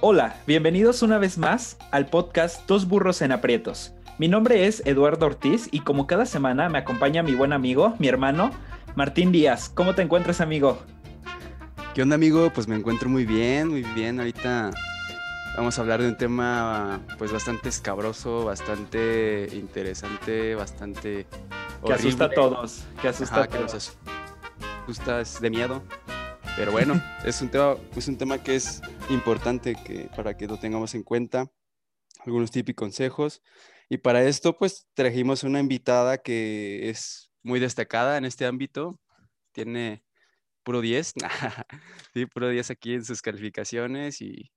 Hola, bienvenidos una vez más al podcast Dos Burros en Aprietos. Mi nombre es Eduardo Ortiz y como cada semana me acompaña mi buen amigo, mi hermano, Martín Díaz. ¿Cómo te encuentras, amigo? ¿Qué onda, amigo? Pues me encuentro muy bien, muy bien. Ahorita vamos a hablar de un tema pues bastante escabroso, bastante interesante, bastante que asusta a todos, que asusta a todos. Que asusta, es de miedo. Pero bueno, es un tema, es un tema que es importante que, para que lo tengamos en cuenta. Algunos tips y consejos. Y para esto, pues trajimos una invitada que es muy destacada en este ámbito. Tiene puro 10, sí, puro 10 aquí en sus calificaciones. Y,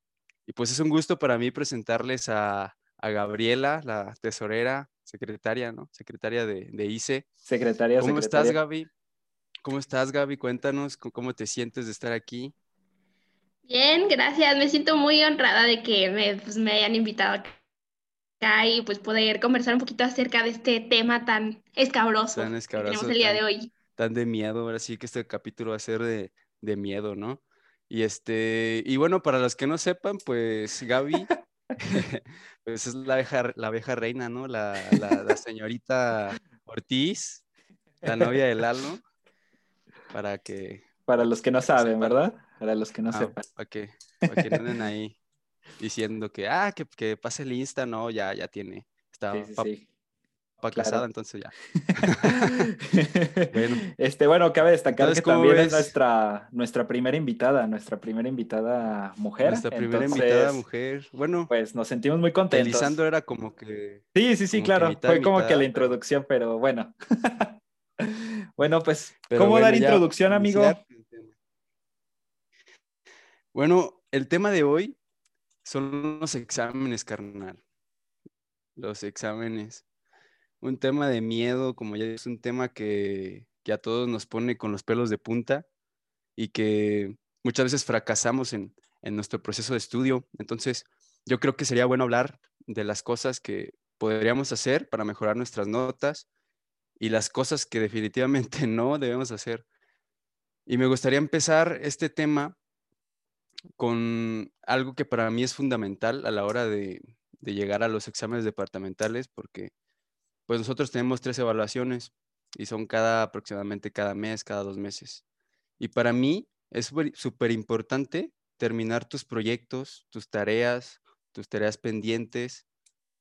y, pues es un gusto para mí presentarles a, a Gabriela, la tesorera, secretaria, ¿no? Secretaria de, de ICE. Secretaria, ¿Cómo estás, Gaby? ¿Cómo estás, Gaby? Cuéntanos cómo te sientes de estar aquí. Bien, gracias. Me siento muy honrada de que me, pues, me hayan invitado acá y pues poder conversar un poquito acerca de este tema tan escabroso, tan escabroso que tenemos el día de hoy. Tan de miedo, ahora sí que este capítulo va a ser de, de miedo, ¿no? Y este, y bueno, para los que no sepan, pues Gaby, pues es la abeja, la abeja reina, ¿no? La, la, la señorita Ortiz, la novia de Lalo para que... Para los que no saben, ¿verdad? Para los que no ah, sepan. Para que, para que no anden ahí diciendo que, ah, que, que, pase el Insta, no, ya, ya tiene. Está sí, sí, pa, sí. pa Claro. casada, entonces ya. bueno. Este, bueno, cabe destacar Entonces, que ¿cómo también es nuestra, nuestra primera invitada, nuestra primera invitada mujer. Nuestra primera Entonces, invitada mujer. Bueno, Pues nos sentimos muy contentos. Lisandro era como que... Sí, sí, sí, claro. mitad, Fue como mitad, que la introducción, pero bueno. bueno, pues, pero ¿cómo bueno, dar ya introducción, amigo? Bueno, el tema de hoy son los exámenes, carnal. Los exámenes. Un tema de miedo, como ya es un tema que, que a todos nos pone con los pelos de punta y que muchas veces fracasamos en, en nuestro proceso de estudio. Entonces, yo creo que sería bueno hablar de las cosas que podríamos hacer para mejorar nuestras notas y las cosas que definitivamente no debemos hacer. Y me gustaría empezar este tema con algo que para mí es fundamental a la hora de, llegar a los exámenes departamentales, porque pues nosotros tenemos tres evaluaciones y son cada aproximadamente cada mes, cada dos meses. Y para mí es súper importante terminar tus proyectos, tus tareas, tus tareas pendientes,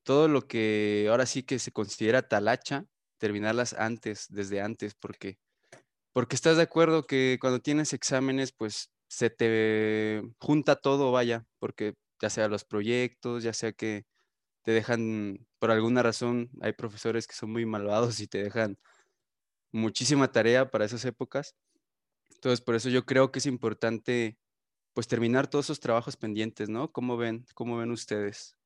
todo lo que ahora sí que se considera talacha, terminarlas antes, desde antes, porque, porque estás de acuerdo que cuando tienes exámenes, pues se te junta todo, vaya, porque ya sea los proyectos, ya sea que te dejan, por alguna razón, hay profesores que son muy malvados y te dejan muchísima tarea para esas épocas. Entonces, por eso yo creo que es importante, pues, terminar todos esos trabajos pendientes, ¿no? ¿Cómo ven? ¿Cómo ven ustedes?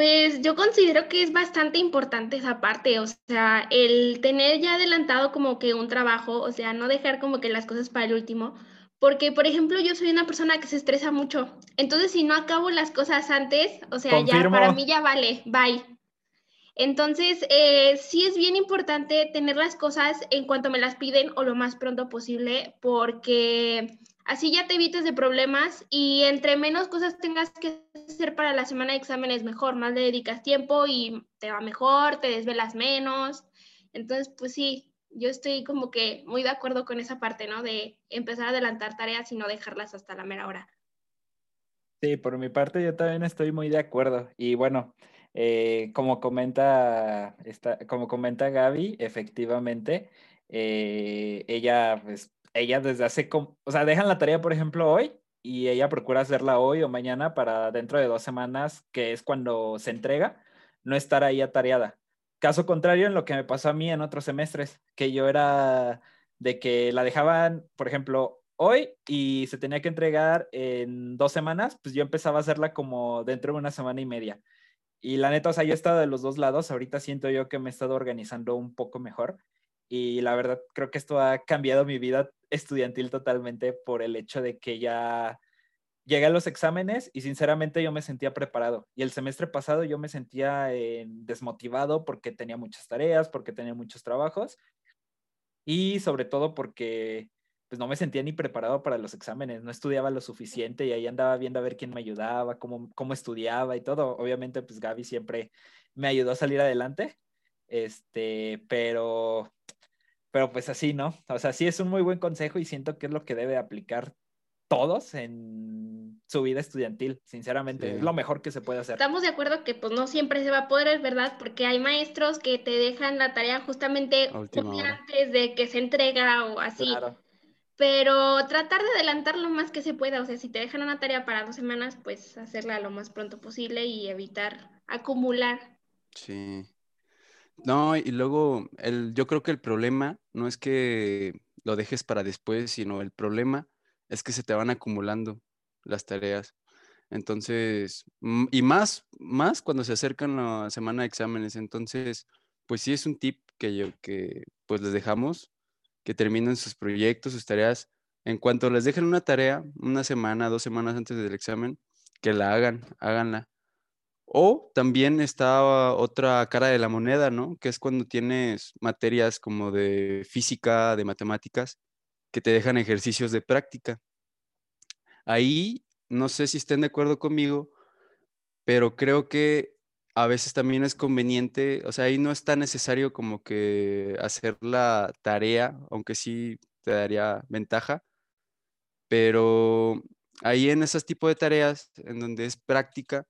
Pues yo considero que es bastante importante esa parte, o sea, el tener ya adelantado como que un trabajo, o sea, no dejar como que las cosas para el último, porque por ejemplo yo soy una persona que se estresa mucho, entonces si no acabo las cosas antes, o sea, ya Confirmo. para mí ya vale, bye. Entonces, eh, sí es bien importante tener las cosas en cuanto me las piden o lo más pronto posible, porque así ya te evitas de problemas y entre menos cosas tengas que hacer para la semana de exámenes, mejor, más le dedicas tiempo y te va mejor, te desvelas menos. Entonces, pues sí, yo estoy como que muy de acuerdo con esa parte, ¿no? De empezar a adelantar tareas y no dejarlas hasta la mera hora. Sí, por mi parte yo también estoy muy de acuerdo. Y bueno, eh, como comenta como comenta Gaby, efectivamente, eh, ella, pues, ella desde hace, o sea, dejan la tarea, por ejemplo, hoy y ella procura hacerla hoy o mañana para dentro de dos semanas, que es cuando se entrega, no estar ahí atareada. Caso contrario en lo que me pasó a mí en otros semestres, que yo era de que la dejaban, por ejemplo, hoy y se tenía que entregar en dos semanas, pues yo empezaba a hacerla como dentro de una semana y media. Y la neta, o sea, yo he estado de los dos lados, ahorita siento yo que me he estado organizando un poco mejor y la verdad creo que esto ha cambiado mi vida estudiantil totalmente por el hecho de que ya llegué a los exámenes y sinceramente yo me sentía preparado. Y el semestre pasado yo me sentía eh, desmotivado porque tenía muchas tareas, porque tenía muchos trabajos y sobre todo porque pues no me sentía ni preparado para los exámenes, no estudiaba lo suficiente y ahí andaba viendo a ver quién me ayudaba, cómo, cómo estudiaba y todo. Obviamente, pues Gaby siempre me ayudó a salir adelante, este, pero, pero pues así, ¿no? O sea, sí es un muy buen consejo y siento que es lo que debe aplicar todos en su vida estudiantil, sinceramente, es lo mejor que se puede hacer. Estamos de acuerdo que pues no siempre se va a poder, es verdad, porque hay maestros que te dejan la tarea justamente un día antes de que se entrega o así. Claro. Pero tratar de adelantar lo más que se pueda, o sea, si te dejan una tarea para dos semanas, pues hacerla lo más pronto posible y evitar acumular. Sí. No, y luego el, yo creo que el problema no es que lo dejes para después, sino el problema es que se te van acumulando las tareas. Entonces, y más, más cuando se acercan la semana de exámenes. Entonces, pues sí es un tip que yo, que pues les dejamos, que terminen sus proyectos, sus tareas. En cuanto les dejen una tarea, una semana, dos semanas antes del examen, que la hagan, háganla. O también está otra cara de la moneda, ¿no? Que es cuando tienes materias como de física, de matemáticas, que te dejan ejercicios de práctica. Ahí, no sé si estén de acuerdo conmigo, pero creo que a veces también es conveniente, o sea, ahí no es tan necesario como que hacer la tarea, aunque sí te daría ventaja, pero ahí en esos tipos de tareas, en donde es práctica,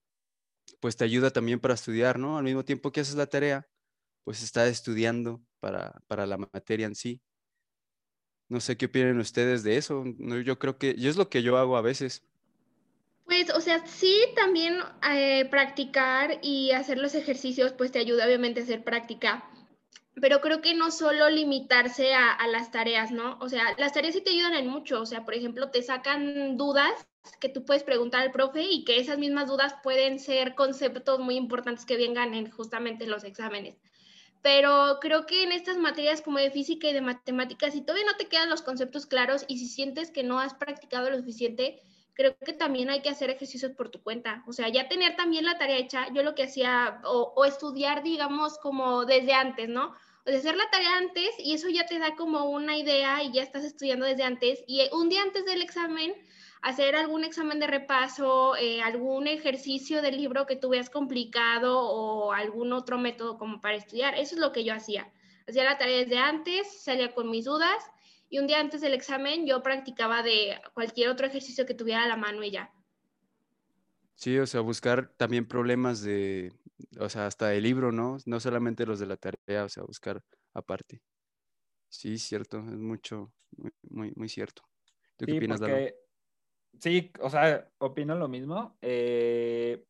pues te ayuda también para estudiar, ¿no? Al mismo tiempo que haces la tarea, pues estás estudiando para, para la materia en sí. No sé qué opinan ustedes de eso. yo creo que yo es lo que yo hago a veces. Pues, o sea, sí, también eh, practicar y hacer los ejercicios, pues te ayuda obviamente a hacer práctica. Pero creo que no solo limitarse a, a, las tareas, ¿no? O sea, las tareas sí te ayudan en mucho. O sea, por ejemplo, te sacan dudas que tú puedes preguntar al profe y que esas mismas dudas pueden ser conceptos muy importantes que vengan en justamente los exámenes pero creo que en estas materias como de física y de matemáticas, si todavía no te quedan los conceptos claros y si sientes que no has practicado lo suficiente, creo que también hay que hacer ejercicios por tu cuenta. O sea, ya tener también la tarea hecha, yo lo que hacía, o, estudiar, digamos, como desde antes, ¿no? O sea, hacer la tarea antes y eso ya te da como una idea y ya estás estudiando desde antes. Y un día antes del examen, hacer algún examen de repaso, eh, algún ejercicio del libro que tú veas complicado o algún otro método como para estudiar. Eso es lo que yo hacía. Hacía la tarea desde antes, salía con mis dudas y un día antes del examen yo practicaba de cualquier otro ejercicio que tuviera a la mano y ya. Sí, o sea, buscar también problemas de, o sea, hasta del libro, ¿no? No solamente los de la tarea, o sea, buscar aparte. Sí, cierto, es mucho, muy, muy, cierto. ¿Tú qué opinas, porque... Sí, o sea, opino lo mismo. Eh,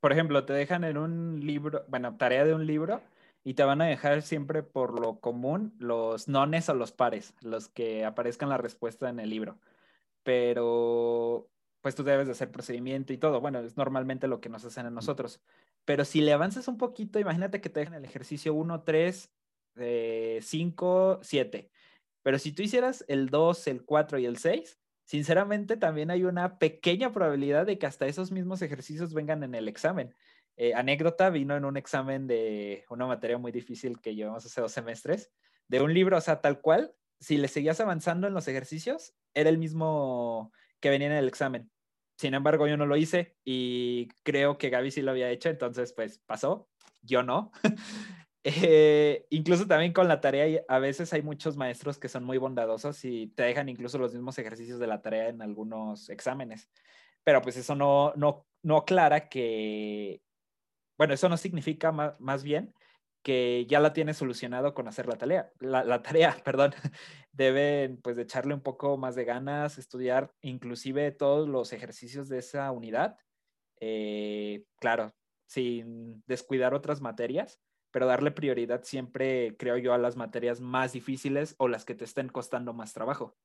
por ejemplo, te dejan en un libro, bueno, tarea de un libro, y te van a dejar siempre por lo común los nones o los pares, los que aparezcan la respuesta en el libro. Pero, pues tú debes de hacer procedimiento y todo. Bueno, es normalmente lo que nos hacen a nosotros. Pero si le avanzas un poquito, imagínate que te dejan el ejercicio 1, 3, 5, 7. Pero si tú hicieras el 2, el 4 y el 6, sinceramente también hay una pequeña probabilidad de que hasta esos mismos ejercicios vengan en el examen. Eh, anécdota, vino en un examen de una materia muy difícil que llevamos hace dos semestres, de un libro, o sea, tal cual, si le seguías avanzando en los ejercicios, era el mismo que venía en el examen. Sin embargo, yo no lo hice y creo que Gaby sí lo había hecho, entonces pues pasó, yo no. Eh, incluso también con la tarea, a veces hay muchos maestros que son muy bondadosos y te dejan incluso los mismos ejercicios de la tarea en algunos exámenes. Pero pues eso no, no, no aclara que, bueno, eso no significa más, más bien que ya la tienes solucionado con hacer la tarea, la, la tarea, perdón. Deben pues echarle un poco más de ganas, estudiar inclusive todos los ejercicios de esa unidad. Eh, claro, sin descuidar otras materias pero darle prioridad siempre, creo yo, a las materias más difíciles o las que te estén costando más trabajo.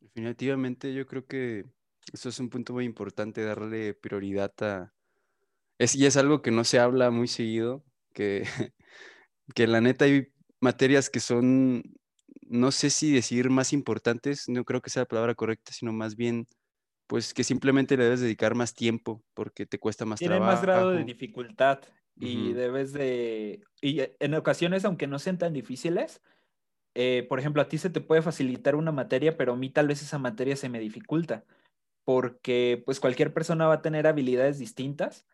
Definitivamente, yo creo que eso es un punto muy importante, darle prioridad a... Es, y es algo que no se habla muy seguido, que, que la neta hay materias que son, no sé si decir más importantes, no creo que sea la palabra correcta, sino más bien, pues que simplemente le debes dedicar más tiempo porque te cuesta más trabajo. Tiene más grado de dificultad y debes de, y en ocasiones, aunque no sean tan difíciles, eh, por ejemplo, a ti se te puede facilitar una materia, pero a mí tal vez esa materia se me dificulta, porque pues cualquier persona va a tener habilidades distintas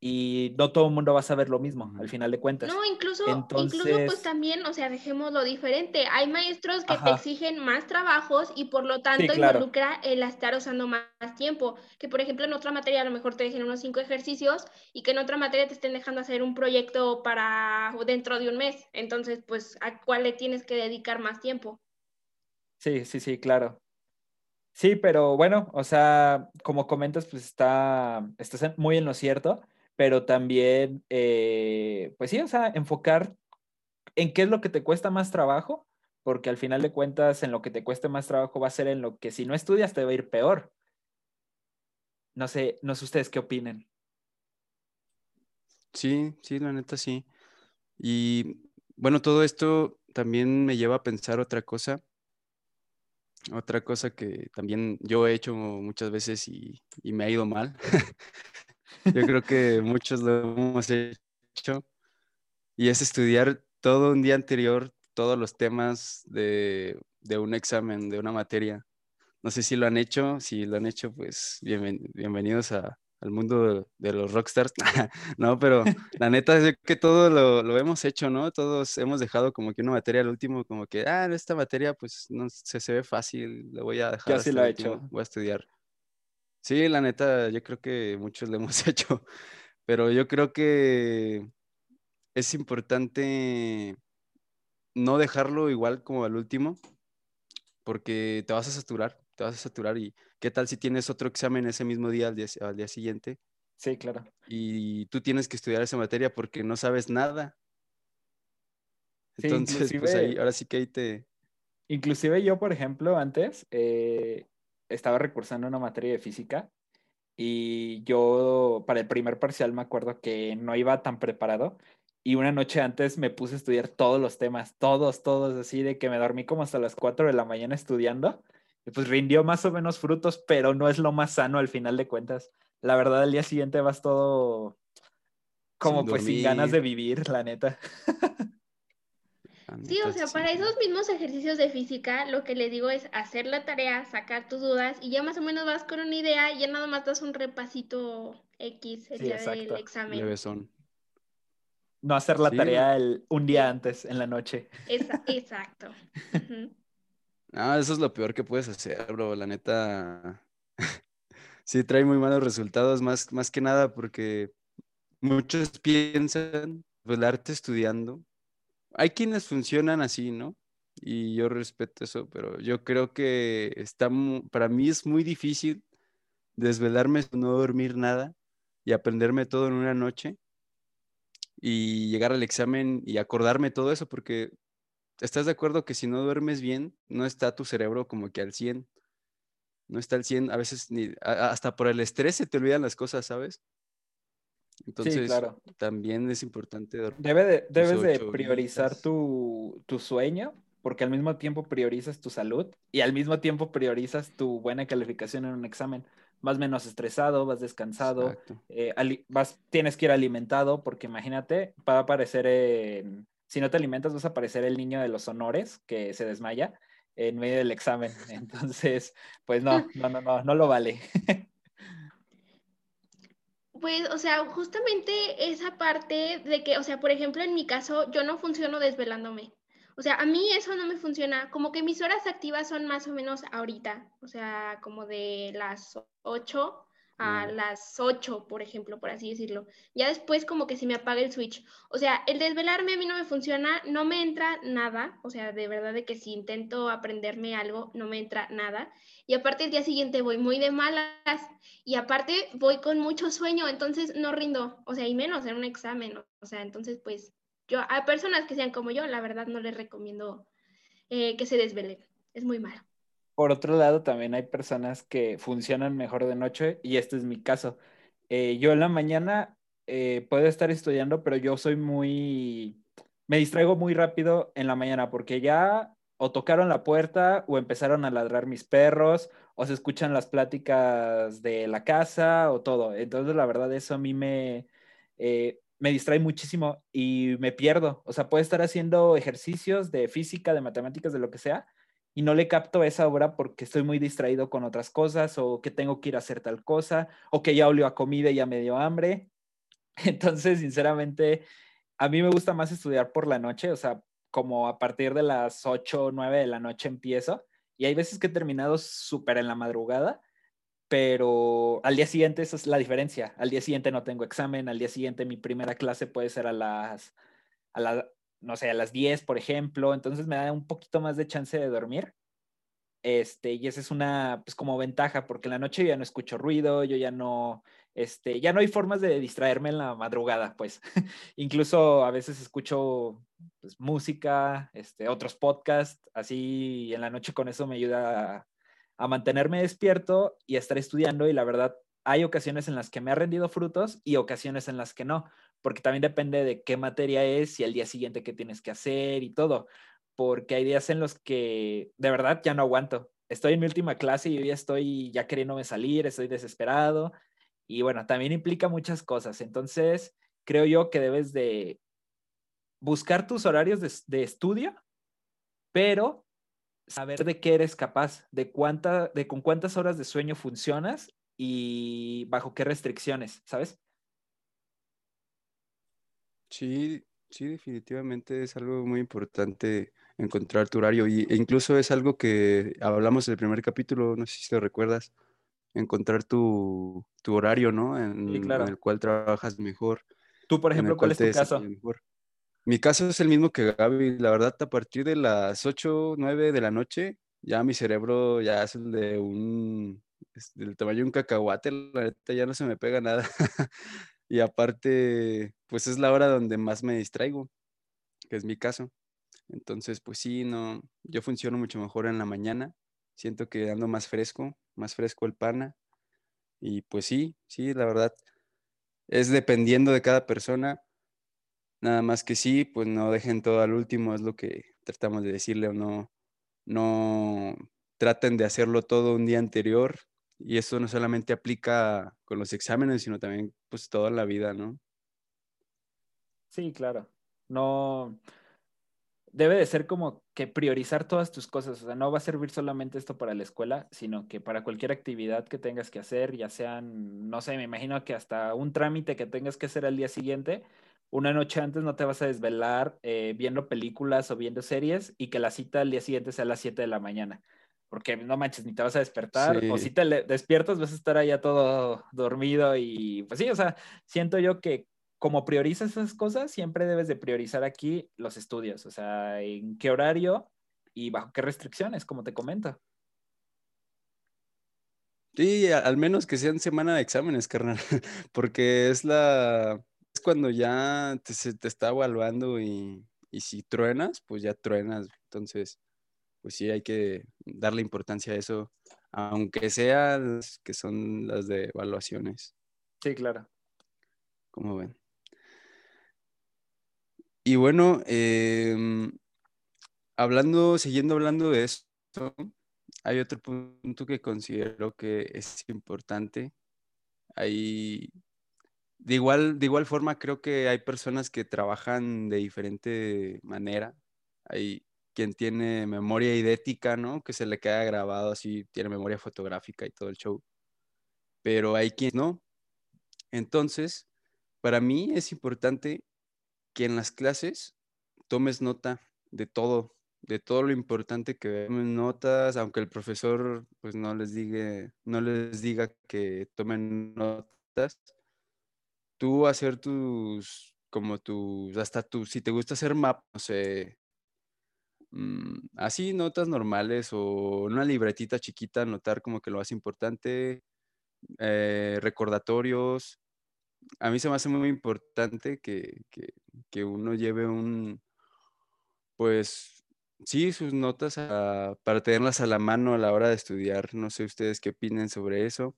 y no todo el mundo va a saber lo mismo, al final de cuentas. No, incluso, incluso pues también, o sea, dejémoslo diferente. Hay maestros que te exigen más trabajos y por lo tanto involucra el estar usando más, tiempo. Que por ejemplo en otra materia a lo mejor te dejen unos cinco ejercicios y que en otra materia te estén dejando hacer un proyecto para dentro de un mes. Entonces, pues, ¿a cuál le tienes que dedicar más tiempo? Sí, sí, sí, claro. Sí, pero bueno, o sea, como comentas, pues está, estás muy en lo cierto pero también, eh, pues sí, o sea, enfocar en qué es lo que te cuesta más trabajo, porque al final de cuentas en lo que te cueste más trabajo va a ser en lo que si no estudias te va a ir peor. No sé, no sé ustedes qué opinen. Sí, sí, la neta sí. Y bueno, todo esto también me lleva a pensar otra cosa. Otra cosa que también yo he hecho muchas veces y, y me ha ido mal. Yo creo que muchos lo hemos hecho. Y es estudiar todo un día anterior todos los temas de, un examen, de una materia. No sé si lo han hecho. Si lo han hecho, pues bienvenidos al mundo de, los rockstars. no, pero la neta es que todo lo, hemos hecho, ¿no? Todos hemos dejado como que una materia al último, como que, ah, esta materia pues no se, se ve fácil, lo voy a dejar. Yo sí lo he hecho. Voy a estudiar. Sí, la neta, yo creo que muchos lo hemos hecho, pero yo creo que es importante no dejarlo igual como al último, porque te vas a saturar, te vas a saturar y qué tal si tienes otro examen ese mismo día al día, siguiente. Sí, claro. Y tú tienes que estudiar esa materia porque no sabes nada. Entonces, pues ahí, ahora sí que ahí te... Inclusive yo, por ejemplo, antes, eh, estaba recursando una materia de física y yo para el primer parcial me acuerdo que no iba tan preparado y una noche antes me puse a estudiar todos los temas, todos, todos, así de que me dormí como hasta las 4 de la mañana estudiando. Y pues rindió más o menos frutos, pero no es lo más sano al final de cuentas. La verdad, al día siguiente vas todo como pues sin ganas de vivir, la neta. Sí, o sea, para esos mismos ejercicios de física, lo que le digo es hacer la tarea, sacar tus dudas y ya más o menos vas con una idea y ya nada más das un repasito X el día del examen. No hacer la tarea el, un día antes, en la noche. exacto. Ah, eso es lo peor que puedes hacer, bro. La neta, sí trae muy malos resultados, más, más que nada porque muchos piensan arte estudiando hay quienes funcionan así, ¿no? Y yo respeto eso, pero yo creo que está, para mí es muy difícil desvelarme, no dormir nada y aprenderme todo en una noche y llegar al examen y acordarme todo eso, porque estás de acuerdo que si no duermes bien, no está tu cerebro como que al 100. No está al 100, a veces ni, hasta por el estrés se te olvidan las cosas, ¿sabes? Entonces, también es importante. Debe de, debes de priorizar tu, sueño, porque al mismo tiempo priorizas tu salud y al mismo tiempo priorizas tu buena calificación en un examen. Vas menos estresado, vas descansado, eh, vas, tienes que ir alimentado, porque imagínate, va a aparecer, si no te alimentas, vas a aparecer el niño de los honores que se desmaya en medio del examen. Entonces, pues no, no, no, no, no lo vale. Pues, o sea, justamente esa parte de que, o sea, por ejemplo, en mi caso, yo no funciono desvelándome. O sea, a mí eso no me funciona. Como que mis horas activas son más o menos ahorita, o sea, como de las 8 a las 8, por ejemplo, por así decirlo. Ya después como que se me apaga el switch. O sea, el desvelarme a mí no me funciona, no me entra nada. O sea, de verdad de que si intento aprenderme algo, no me entra nada. Y aparte el día siguiente voy muy de malas y aparte voy con mucho sueño, entonces no rindo. O sea, y menos en un examen. O sea, entonces pues yo a personas que sean como yo, la verdad no les recomiendo eh, que se desvelen. Es muy malo. Por otro lado, también hay personas que funcionan mejor de noche y este es mi caso. Eh, yo en la mañana eh, puedo estar estudiando, pero yo soy muy, me distraigo muy rápido en la mañana porque ya o tocaron la puerta o empezaron a ladrar mis perros o se escuchan las pláticas de la casa o todo. Entonces, la verdad, eso a mí me, eh, me distrae muchísimo y me pierdo. O sea, puedo estar haciendo ejercicios de física, de matemáticas, de lo que sea, y no le capto esa obra porque estoy muy distraído con otras cosas o que tengo que ir a hacer tal cosa o que ya olió a comida y ya me dio hambre. Entonces, sinceramente, a mí me gusta más estudiar por la noche, o sea, como a partir de las 8 o 9 de la noche empiezo y hay veces que he terminado súper en la madrugada, pero al día siguiente esa es la diferencia. Al día siguiente no tengo examen, al día siguiente mi primera clase puede ser a las, a la, no sé, a las 10, por ejemplo, entonces me da un poquito más de chance de dormir. Este, y esa es una, pues como ventaja, porque en la noche ya no escucho ruido, yo ya no, este, ya no hay formas de distraerme en la madrugada, pues. Incluso a veces escucho pues, música, este, otros podcasts, así en la noche con eso me ayuda a, a mantenerme despierto y a estar estudiando y la verdad hay ocasiones en las que me ha rendido frutos y ocasiones en las que no, porque también depende de qué materia es y el día siguiente qué tienes que hacer y todo, porque hay días en los que de verdad ya no aguanto. Estoy en mi última clase y yo ya estoy ya queriéndome salir, estoy desesperado y bueno, también implica muchas cosas. Entonces, creo yo que debes de buscar tus horarios de, de estudio, pero saber de qué eres capaz, de cuánta, de con cuántas horas de sueño funcionas y bajo qué restricciones, ¿sabes? Sí, sí, definitivamente es algo muy importante encontrar tu horario y, e incluso es algo que hablamos en el primer capítulo, no sé si te recuerdas, encontrar tu, tu horario, ¿no? En, Sí, claro. en el cual trabajas mejor, Tú, por ejemplo, ¿cuál es tu caso? mejor. Mi caso es el mismo que Gaby, la verdad, a partir de las 8, 9 de la noche, ya mi cerebro ya es el de un, del tamaño de un cacahuate, la neta ya no se me pega nada. Y aparte, pues es la hora donde más me distraigo, que es mi caso. Entonces, pues sí, no, yo funciono mucho mejor en la mañana, siento que ando más fresco, más fresco el pana. Y pues sí, sí, la verdad, es dependiendo de cada persona. Nada más que sí, pues no dejen todo al último, es lo que tratamos de decirle o no, no traten de hacerlo todo un día anterior. Y eso no solamente aplica con los exámenes, sino también pues toda la vida, ¿no? Sí, claro. No, debe de ser como que priorizar todas tus cosas. O sea, no va a servir solamente esto para la escuela, sino que para cualquier actividad que tengas que hacer, ya sean, no sé, me imagino que hasta un trámite que tengas que hacer al día siguiente, una noche antes no te vas a desvelar eh, viendo películas o viendo series y que la cita al día siguiente sea a las 7 de la mañana. Porque no manches, ni te vas a despertar, o Sí. si te despiertas vas a estar allá todo dormido y pues sí, o sea, siento yo que como priorizas esas cosas, siempre debes de priorizar aquí los estudios, o sea, en qué horario y bajo qué restricciones, como te comento. Sí, al menos que sean semana de exámenes, carnal, porque es la, es cuando ya te, se te está evaluando y, y si truenas, pues ya truenas. Entonces, pues sí, hay que darle importancia a eso, aunque sean las que son las de evaluaciones, Sí, claro. como ven. Y bueno, em, hablando, siguiendo hablando de esto, hay otro punto que considero que es importante. Hay, de igual, de igual forma, creo que hay personas que trabajan de diferente manera. Hay quien tiene memoria idética, ¿no? Que se le queda grabado así, tiene memoria fotográfica y todo el show. Pero hay quien no. Entonces, para mí es importante que en las clases tomes nota de todo, de todo lo importante que tomen notas, aunque el profesor pues no les diga, no les diga que tomen notas, tú hacer tus, como tus, hasta tú, si te gusta hacer map, no sé, mm, así notas normales o una libretita chiquita, anotar como que lo más importante, eh, recordatorios. A mí se me hace muy importante que, que- que uno lleve un, pues sí, sus notas a- para tenerlas a la mano a la hora de estudiar. No sé ustedes qué opinen sobre eso.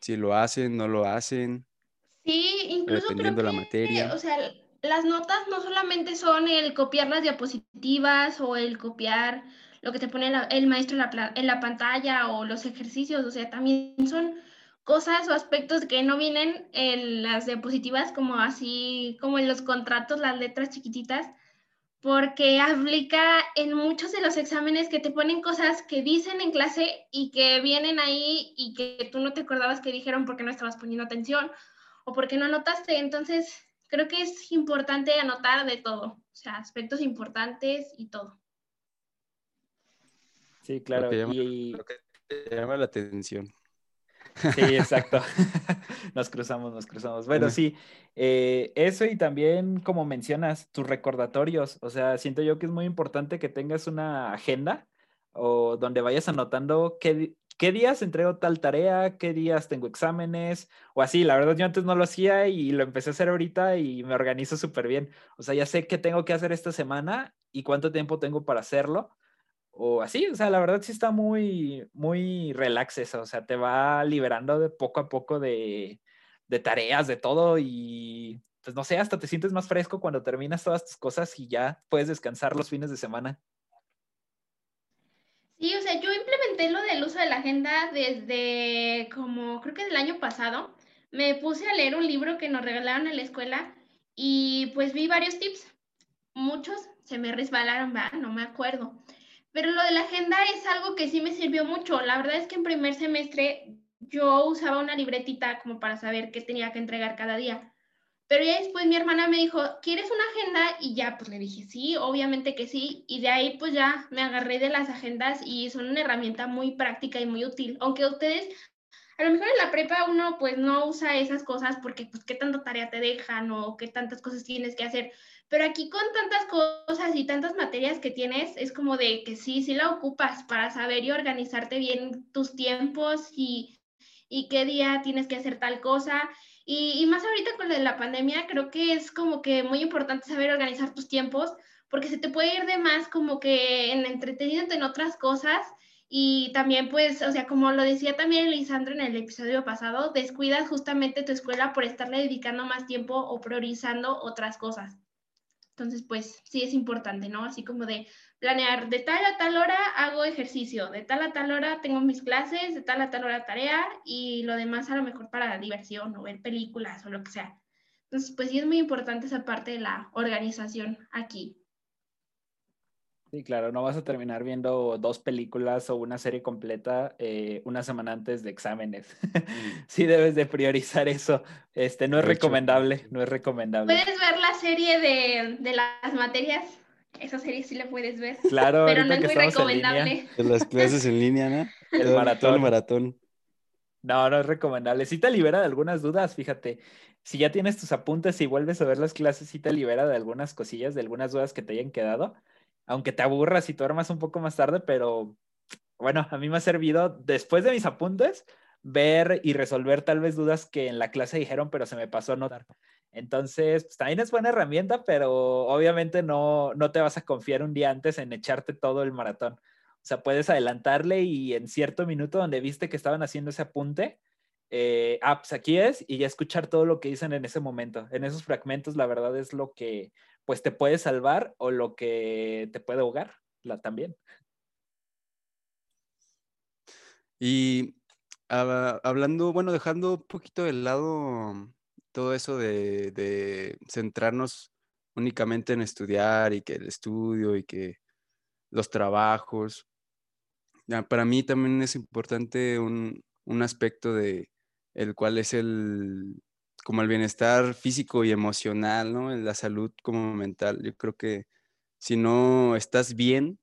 Si lo hacen, no lo hacen, Sí, incluso creo dependiendo la que, materia. o sea, las notas no solamente son el copiar las diapositivas o el copiar lo que te pone el maestro en la, en la pantalla o los ejercicios, o sea, también son cosas o aspectos que no vienen en las diapositivas, como así, como en los contratos, las letras chiquititas, porque aplica en muchos de los exámenes que te ponen cosas que dicen en clase y que vienen ahí y que tú no te acordabas que dijeron porque no estabas poniendo atención o porque no anotaste. Entonces, creo que es importante anotar de todo, o sea, aspectos importantes y todo. Sí, claro. y... lo que te llama la atención. Sí, exacto. nos cruzamos, nos cruzamos. Bueno, sí, eh, eso y también, como mencionas, tus recordatorios. O sea, siento yo que es muy importante que tengas una agenda o donde vayas anotando qué, qué días entrego tal tarea, qué días tengo exámenes o así. La verdad, yo antes no lo hacía y lo empecé a hacer ahorita y me organizo súper bien. O sea, ya sé qué tengo que hacer esta semana y cuánto tiempo tengo para hacerlo o así, o sea, la verdad sí está muy, muy relax eso, o sea, te va liberando de poco a poco de, de tareas, de todo y pues no sé, hasta te sientes más fresco cuando terminas todas tus cosas y ya puedes descansar los fines de semana. Sí, o sea, yo lo del uso de la agenda desde como creo que del año pasado. Me puse a leer un libro que nos regalaron en la escuela y pues vi varios tips. Muchos se me resbalaron, ¿verdad? No me acuerdo. Pero lo de la agenda es algo que sí me sirvió mucho. La verdad es que en primer semestre yo usaba una libretita como para saber qué tenía que entregar cada día. Pero ya después mi hermana me dijo, ¿quieres una agenda? Y ya, pues le dije, sí, obviamente que sí. Y de ahí pues ya me agarré de las agendas y son una herramienta muy práctica y muy útil. Aunque ustedes, a lo mejor en la prepa uno pues no usa esas cosas porque pues qué tanta tarea te dejan o qué tantas cosas tienes que hacer. Pero aquí con tantas cosas y tantas materias que tienes, es como de que sí, sí la ocupas para saber y organizarte bien tus tiempos y, y qué día tienes que hacer tal cosa. Y, y, más ahorita con la pandemia, creo que es como que muy importante saber organizar tus tiempos, porque se te puede ir de más como que en entreteniéndote en otras cosas. Y también, pues, o sea, como lo decía también Lisandro en el episodio pasado, descuidas justamente tu escuela por estarle dedicando más tiempo o priorizando otras cosas. Entonces, pues sí es importante, ¿no? Así como de planear de tal a tal hora hago ejercicio, de tal a tal hora tengo mis clases, de tal a tal hora tarea y lo demás a lo mejor para diversión o ver películas o lo que sea. Entonces, pues sí es muy importante esa parte de la organización aquí. Sí, claro, no vas a terminar viendo dos películas o una serie completa eh, una semana antes de exámenes. sí debes de priorizar eso. Este, no es recomendable, no es recomendable. Puedes ver la serie de, de las materias, esa serie sí la puedes ver. Claro, pero no es muy recomendable. De las clases en línea, ¿no? El maratón. El maratón. No, no es recomendable. Sí te libera de algunas dudas, fíjate. Si ya tienes tus apuntes y vuelves a ver las clases, sí te libera de algunas cosillas, de algunas dudas que te hayan quedado aunque te aburras y tú armas un poco más tarde, pero bueno, a mí me ha servido después de mis apuntes ver y resolver tal vez dudas que en la clase dijeron, pero se me pasó a notar. Entonces, pues, también es buena herramienta, pero obviamente no, no te vas a confiar un día antes en echarte todo el maratón. O sea, puedes adelantarle y en cierto minuto donde viste que estaban haciendo ese apunte, eh, ah, pues aquí es, y ya escuchar todo lo que dicen en ese momento. En esos fragmentos, la verdad es lo que pues te puede salvar o lo que te puede ahogar también. Y hablando, bueno, dejando un poquito de lado todo eso de, centrarnos únicamente en estudiar y que el estudio y que los trabajos. para mí también es importante un, aspecto de el cual es el, como el bienestar físico y emocional, ¿no? La salud como mental. Yo creo que si no estás bien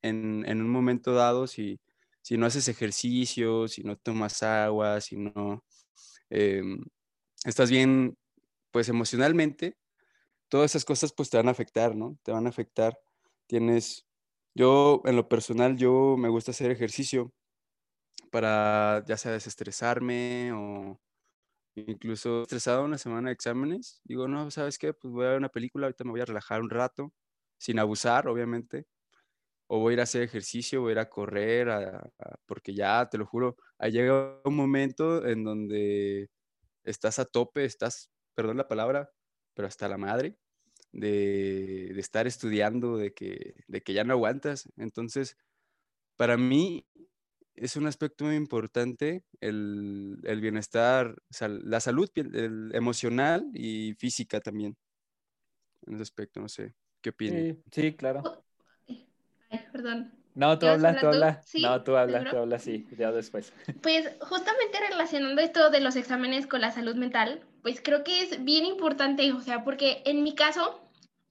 en, un momento dado, si, si no haces ejercicio, si no tomas agua, si no em, estás bien, pues emocionalmente, todas esas cosas pues te van a afectar, ¿no? Te van a afectar. Tienes, yo en lo personal, yo me gusta hacer ejercicio para ya sea desestresarme o incluso estresado una semana de exámenes, digo, no, ¿sabes qué? Pues voy a ver una película, ahorita me voy a relajar un rato, sin abusar, obviamente, o voy a ir a hacer ejercicio, voy a ir a correr, porque ya, te lo juro, ha llegado un momento en donde estás a tope, estás, perdón la palabra, pero hasta la madre, de, de estar estudiando, de que, de que ya no aguantas. Entonces, para mí, es un aspecto muy importante el, el bienestar, la salud emocional y física también. En ese aspecto, no sé, ¿qué opinas? Sí, claro. Ay, perdón. No, tú hablas, tú hablas. No, tú hablas, tú hablas, sí, ya después. Pues justamente relacionando esto de los exámenes con la salud mental, pues creo que es bien importante, o sea, porque en mi caso,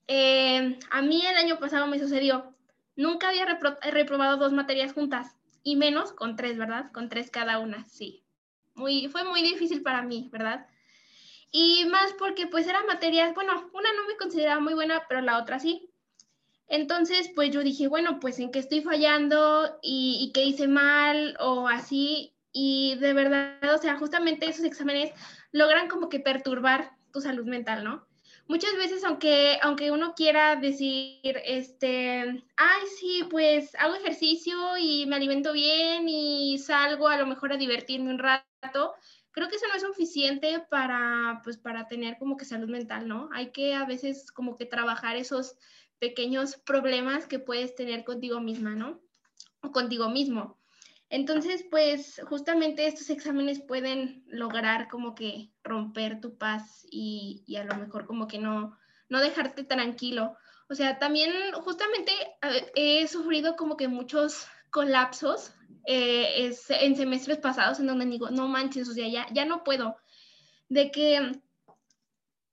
eh, a mí el año pasado me sucedió, nunca había reprobado dos materias juntas, y menos con tres, ¿verdad? Con tres cada una, sí. Muy, fue muy difícil para mí, ¿verdad? Y más porque pues eran materias, bueno, una no me consideraba muy buena, pero la otra sí. Entonces, pues yo dije, bueno, pues en qué estoy fallando y, y qué hice mal o así. Y de verdad, o sea, justamente esos exámenes logran como que perturbar tu salud mental, ¿no? Muchas veces, aunque, aunque uno quiera decir, este, ay, sí, pues hago ejercicio y me alimento bien y salgo a lo mejor a divertirme un rato, creo que eso no es suficiente para, pues, para tener como que salud mental, ¿no? Hay que a veces como que trabajar esos pequeños problemas que puedes tener contigo misma, ¿no? O contigo mismo. Entonces, pues justamente estos exámenes pueden lograr como que romper tu paz y, y a lo mejor como que no, no dejarte tranquilo. O sea, también justamente he sufrido como que muchos colapsos eh, en semestres pasados en donde digo, no manches, o sea, ya, ya no puedo. De que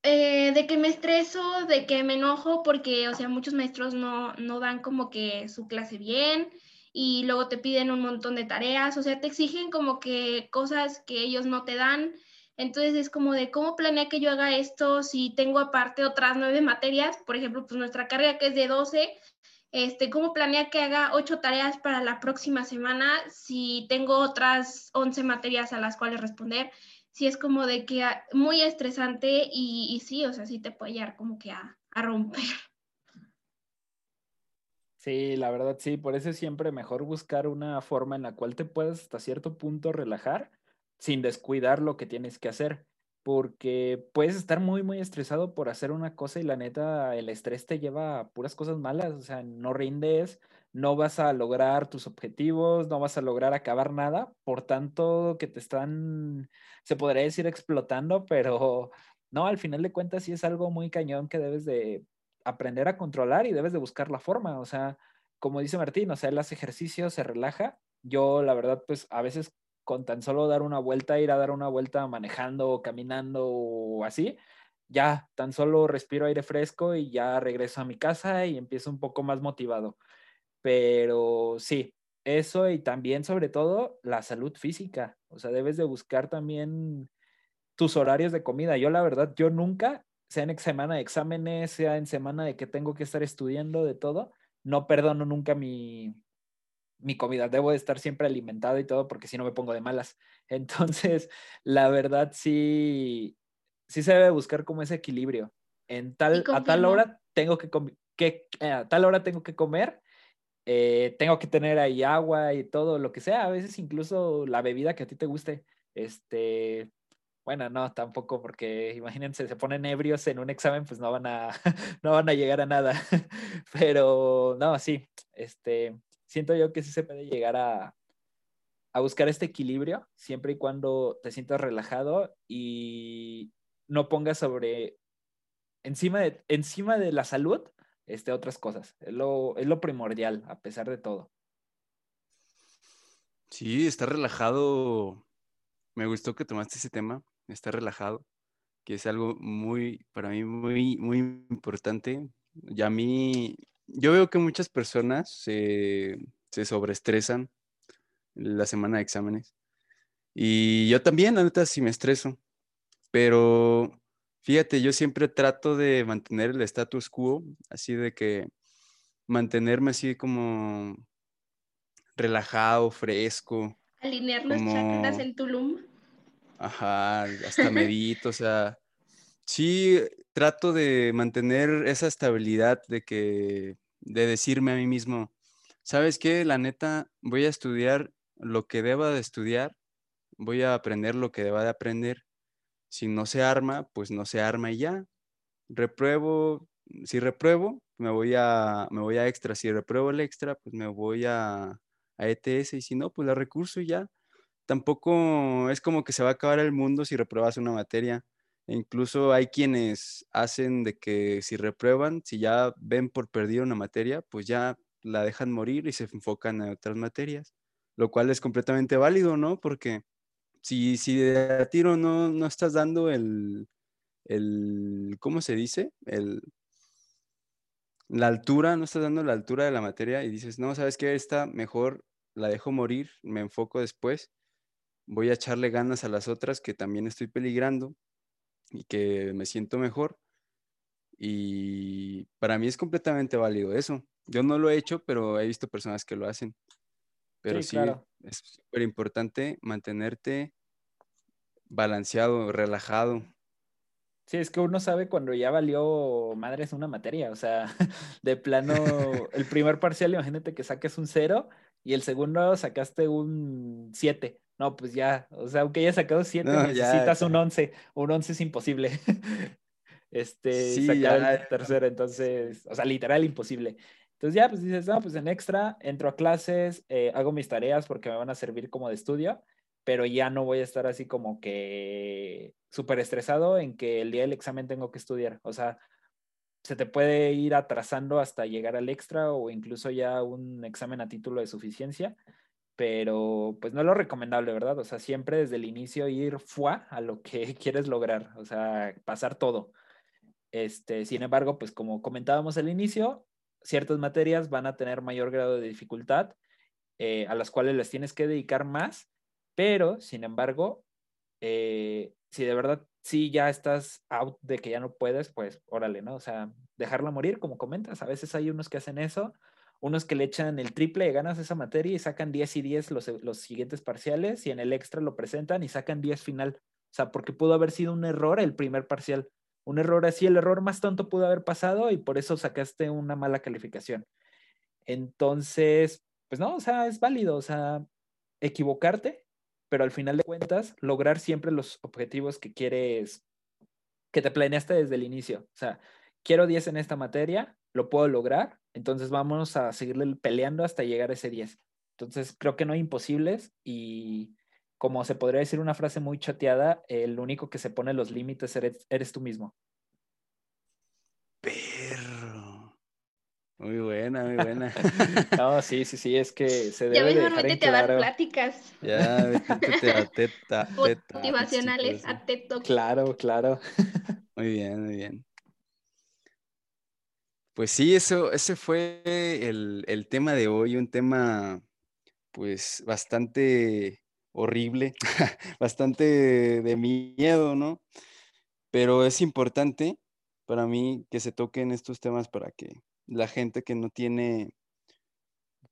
eh, de que me estreso, de que me enojo porque, o sea, muchos maestros no, no dan como que su clase bien y luego te piden un montón de tareas, o sea, te exigen como que cosas que ellos no te dan. Entonces es como de cómo planea que yo haga esto si tengo aparte otras nueve materias, por ejemplo, pues nuestra carga que es de 12, este, cómo planea que haga ocho tareas para la próxima semana si tengo otras 11 materias a las cuales responder sí es como de que muy estresante y, sí, o sea, sí te puede llegar como que a, a romper. Sí, la verdad sí, por eso es siempre mejor buscar una forma en la cual te puedas hasta cierto punto relajar sin descuidar lo que tienes que hacer, porque puedes estar muy, muy estresado por hacer una cosa y la neta, el estrés te lleva a puras cosas malas, o sea, no rindes, no vas a lograr tus objetivos, no vas a lograr acabar nada, por tanto que te están, se podría decir explotando, pero no, al final de cuentas sí es algo muy cañón que debes de aprender a controlar y debes de buscar la forma, o sea, como dice Martín, o sea, él hace ejercicio, se relaja, yo la verdad pues a veces con tan solo dar una vuelta, ir a dar una vuelta manejando o caminando o así, ya tan solo respiro aire fresco y ya regreso a mi casa y empiezo un poco más motivado. Pero sí, eso y también sobre todo la salud física. O sea, debes de buscar también tus horarios de comida. Yo la verdad, yo nunca, sea en semana de exámenes, sea en semana de que tengo que estar estudiando de todo, no perdono nunca mi, mi comida. Debo de estar siempre alimentado y todo porque si no me pongo de malas. Entonces, la verdad sí, sí se debe buscar como ese equilibrio. En tal, a tal hora tengo que, que eh, a tal hora tengo que comer eh, tengo que tener ahí agua y todo lo que sea, a veces incluso la bebida que a ti te guste. Este, bueno, no, tampoco, porque imagínense, se ponen ebrios en un examen, pues no van a, no van a llegar a nada. Pero no, sí, este, siento yo que sí se puede llegar a, a buscar este equilibrio siempre y cuando te sientas relajado y no pongas sobre encima de, encima de la salud este, otras cosas. Es lo, es lo primordial, a pesar de todo. Sí, está relajado. Me gustó que tomaste ese tema, está relajado, que es algo muy, para mí, muy, muy importante. Y a mí, yo veo que muchas personas se, se sobreestresan la semana de exámenes. Y yo también, la neta, sí me estreso. Pero Fíjate, yo siempre trato de mantener el status quo, así de que mantenerme así como relajado, fresco. Alinear los chakras en Tulum. Ajá, hasta medito, o sea, sí trato de mantener esa estabilidad de que, de decirme a mí mismo, ¿sabes qué? La neta, voy a estudiar lo que deba de estudiar, voy a aprender lo que deba de aprender si no se arma, pues no se arma y ya. Repruebo, si repruebo, me voy a, me voy a extra. Si repruebo el extra, pues me voy a, a ETS y si no, pues la recurso y ya. Tampoco es como que se va a acabar el mundo si repruebas una materia. Incluso hay quienes hacen de que si reprueban, si ya ven por perder una materia, pues ya la dejan morir y se enfocan en otras materias, lo cual es completamente válido, ¿no? Porque si, si de tiro no, no estás dando el, el, ¿cómo se dice? El, la altura, no estás dando la altura de la materia y dices, no, ¿sabes qué? Esta mejor la dejo morir, me enfoco después, voy a echarle ganas a las otras que también estoy peligrando y que me siento mejor. Y para mí es completamente válido eso. Yo no lo he hecho, pero he visto personas que lo hacen. Pero sí, es súper importante mantenerte balanceado, relajado. Sí, es que uno sabe cuando ya valió madres una materia, o sea, de plano, el primer parcial, imagínate que saques un cero y el segundo sacaste un 7. No, pues ya, o sea, aunque hayas sacado 7, necesitas un 11. Un 11 es imposible. este, sacar el tercero, entonces, o sea, literal imposible. Entonces ya, pues dices, no, pues en extra, entro a clases, eh, hago mis tareas porque me van a servir como de estudio, pero ya no voy a estar así como que súper estresado en que el día del examen tengo que estudiar. O sea, se te puede ir atrasando hasta llegar al extra o incluso ya un examen a título de suficiencia, pero pues no es lo recomendable, ¿verdad? O sea, siempre desde el inicio ir fuá a lo que quieres lograr, o sea, pasar todo. Este, sin embargo, pues como comentábamos al inicio, ciertas materias van a tener mayor grado de dificultad, eh, a las cuales les tienes que dedicar más, pero sin embargo, eh, si de verdad si ya estás out de que ya no puedes, pues órale, ¿no? O sea, dejarla morir, como comentas. A veces hay unos que hacen eso, unos que le echan el triple de ganas a esa materia y sacan 10 y 10 los, los siguientes parciales y en el extra lo presentan y sacan 10 final. O sea, porque pudo haber sido un error el primer parcial. Un error así, el error más tonto pudo haber pasado y por eso sacaste una mala calificación. Entonces, pues no, o sea, es válido, o sea, equivocarte pero al final de cuentas, lograr siempre los objetivos que quieres, que te planeaste desde el inicio. O sea, quiero 10 en esta materia, lo puedo lograr, entonces vamos a seguirle peleando hasta llegar a ese 10. Entonces, creo que no hay imposibles y como se podría decir una frase muy chateada, el único que se pone los límites eres, eres tú mismo. Muy buena, muy buena. no, sí, sí, sí, es que se debe ya ves, dejar en claro. a dar pláticas. Ya, vete a teta, Motivacionales, a teto. Claro, claro. Muy bien, muy bien. Pues sí, eso, ese fue el, el tema de hoy, un tema pues bastante horrible, bastante de miedo, ¿no? Pero es importante para mí que se toquen estos temas para que la gente que no tiene,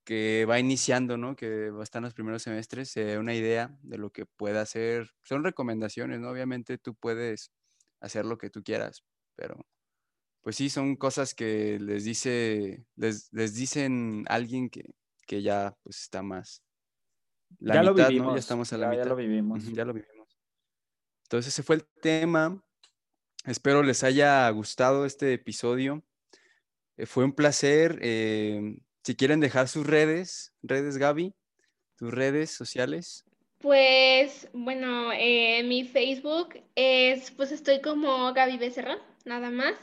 que va iniciando, ¿no? Que va a estar en los primeros semestres, se dé una idea de lo que puede hacer. Son recomendaciones, ¿no? Obviamente tú puedes hacer lo que tú quieras, pero pues sí, son cosas que les dice, les, les dicen alguien que, que ya pues está más. La ya lo vivimos. Ya estamos a la mitad. Ya lo vivimos. ya lo vivimos. Entonces ese fue el tema. Espero les haya gustado este episodio. Eh, fue un placer. Eh, si quieren dejar sus redes, redes Gaby, tus redes sociales. Pues bueno, eh, mi Facebook es, pues estoy como Gaby Becerra, nada más.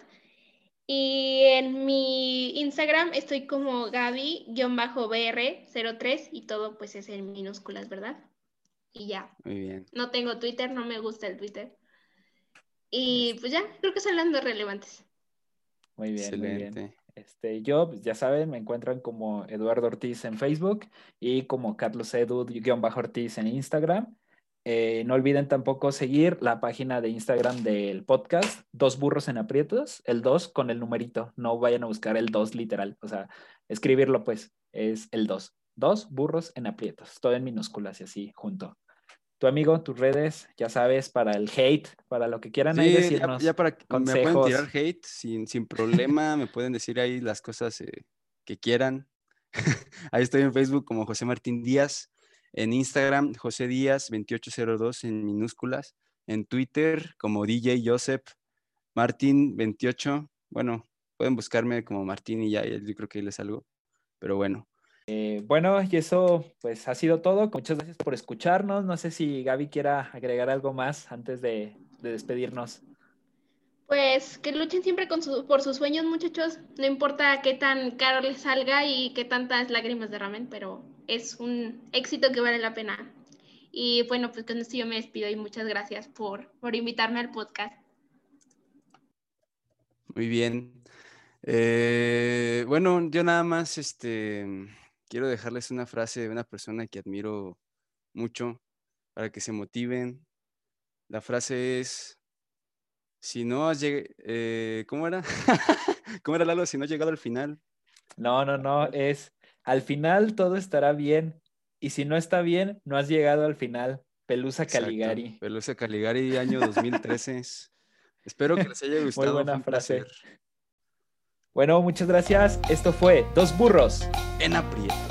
Y en mi Instagram estoy como Gaby-BR03 y todo pues es en minúsculas, ¿verdad? Y ya. Muy bien. No tengo Twitter, no me gusta el Twitter. Y pues ya, creo que son las dos relevantes. Muy bien, Excelente. Muy bien. Este, yo, pues, ya saben, me encuentran como Eduardo Ortiz en Facebook y como Carlos Edu-Ortiz en Instagram. Eh, no olviden tampoco seguir la página de Instagram del podcast, Dos Burros en Aprietos, el 2 con el numerito, no vayan a buscar el 2 literal, o sea, escribirlo pues, es el 2. Dos burros en aprietos, todo en minúsculas y así junto tu amigo, tus redes, ya sabes, para el hate, para lo que quieran ahí decirnos. Ya, para me pueden tirar hate sin, sin problema, me pueden decir ahí las cosas eh, que quieran. ahí estoy en Facebook como José Martín Díaz, en Instagram José Díaz 2802 en minúsculas, en Twitter como DJ Joseph Martín 28. Bueno, pueden buscarme como Martín y ya, yo creo que ahí les salgo. Pero bueno, Eh, bueno, y eso pues ha sido todo. Muchas gracias por escucharnos. No sé si Gaby quiera agregar algo más antes de, despedirnos. Pues que luchen siempre por sus sueños, muchachos. No importa qué tan caro les salga y qué tantas lágrimas derramen, pero es un éxito que vale la pena. Y bueno, pues con esto yo me despido y muchas gracias por, por invitarme al podcast. Muy bien. Eh, bueno, yo nada más este, quiero dejarles una frase de una persona que admiro mucho para que se motiven. La frase es, si no has llegado, eh, ¿cómo era? ¿Cómo era Lalo? Si no has llegado al final. No, no, no, es, al final todo estará bien y si no está bien, no has llegado al final. Pelusa Caligari. Pelusa Caligari, año 2013. Espero que les haya gustado. Muy buena frase. Bueno, muchas gracias. Esto fue Dos Burros en Aprieto.